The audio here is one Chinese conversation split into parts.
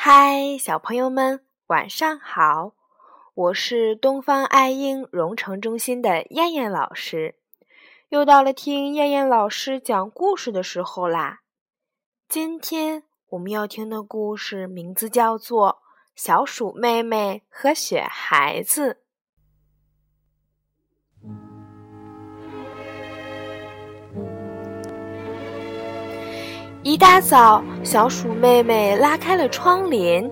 嗨，小朋友们，晚上好！我是东方爱婴蓉城中心的燕燕老师，又到了听燕燕老师讲故事的时候啦。今天我们要听的故事名字叫做《小鼠妹妹和雪孩子》。一大早，小鼠妹妹拉开了窗帘，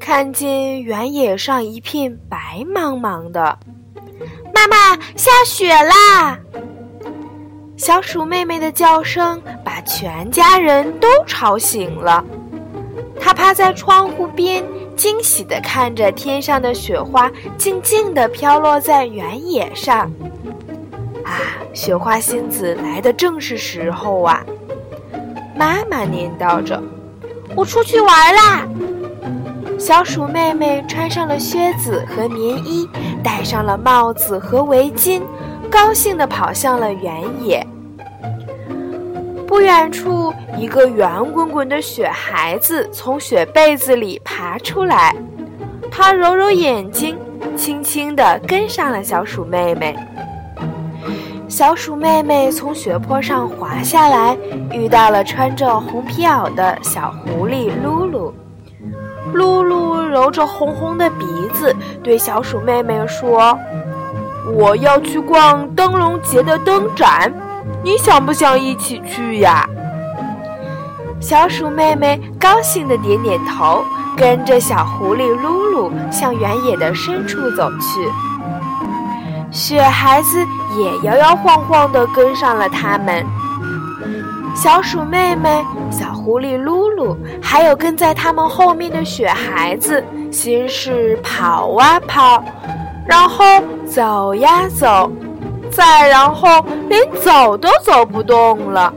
看见原野上一片白茫茫的。妈妈，下雪啦！小鼠妹妹的叫声把全家人都吵醒了。她趴在窗户边，惊喜地看着天上的雪花静静地飘落在原野上。啊，雪花仙子来的正是时候啊！妈妈念叨着：“我出去玩啦！”小鼠妹妹穿上了靴子和棉衣，戴上了帽子和围巾，高兴地跑向了原野。不远处，一个圆滚滚的雪孩子从雪被子里爬出来，他揉揉眼睛，轻轻地跟上了小鼠妹妹。小鼠妹妹从雪坡上滑下来，遇到了穿着红皮袄的小狐狸噜噜。噜噜揉着红红的鼻子，对小鼠妹妹说：“我要去逛灯笼节的灯展，你想不想一起去呀？”小鼠妹妹高兴地点点头，跟着小狐狸噜噜向原野的深处走去。雪孩子也摇摇晃晃地跟上了他们。小鼠妹妹、小狐狸噜噜，还有跟在他们后面的雪孩子，先是跑啊跑，然后走呀走，再然后连走都走不动了。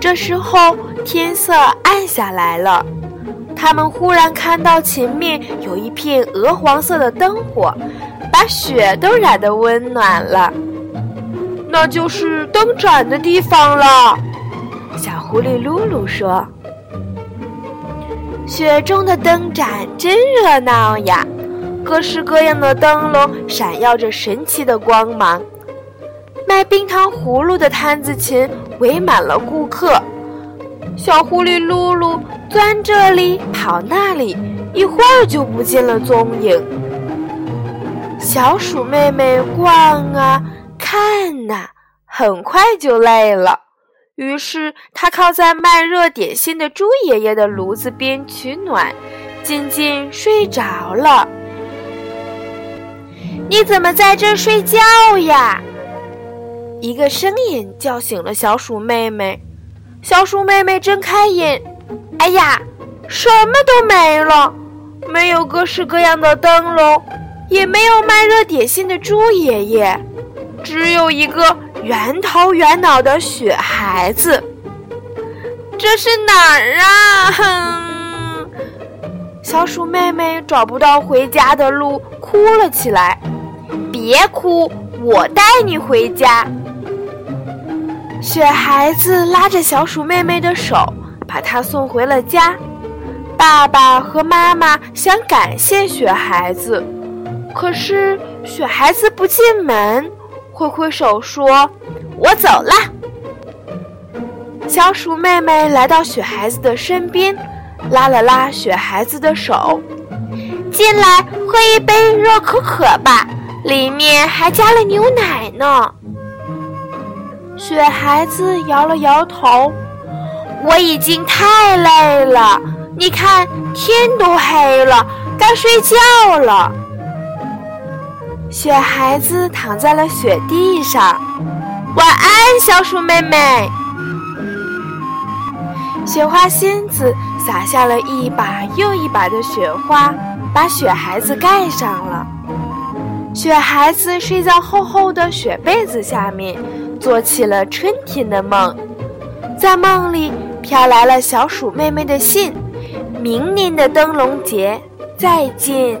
这时候天色暗下来了，他们忽然看到前面有一片鹅黄色的灯火。把雪都染得温暖了，那就是灯盏的地方了。小狐狸噜噜说：“雪中的灯盏真热闹呀，各式各样的灯笼闪耀着神奇的光芒。卖冰糖葫芦的摊子前围满了顾客，小狐狸噜噜钻这里跑那里，一会儿就不见了踪影。”小鼠妹妹逛啊看呐，很快就累了。于是她靠在卖热点心的猪爷爷的炉子边取暖，渐渐睡着了。你怎么在这睡觉呀？一个声音叫醒了小鼠妹妹。小鼠妹妹睁开眼，哎呀，什么都没了，没有各式各样的灯笼。也没有卖热点心的猪爷爷，只有一个圆头圆脑的雪孩子。这是哪儿啊？哼！小鼠妹妹找不到回家的路，哭了起来。别哭，我带你回家。雪孩子拉着小鼠妹妹的手，把她送回了家。爸爸和妈妈想感谢雪孩子。可是雪孩子不进门，挥挥手说：“我走了。”小鼠妹妹来到雪孩子的身边，拉了拉雪孩子的手：“进来喝一杯热可可吧，里面还加了牛奶呢。”雪孩子摇了摇头：“我已经太累了，你看天都黑了，该睡觉了。”雪孩子躺在了雪地上，晚安，小鼠妹妹。雪花仙子撒下了一把又一把的雪花，把雪孩子盖上了。雪孩子睡在厚厚的雪被子下面，做起了春天的梦。在梦里飘来了小鼠妹妹的信：明年的灯笼节再见。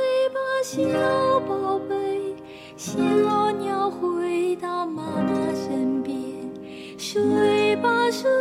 小宝贝。小鸟回到妈妈身边，睡吧睡。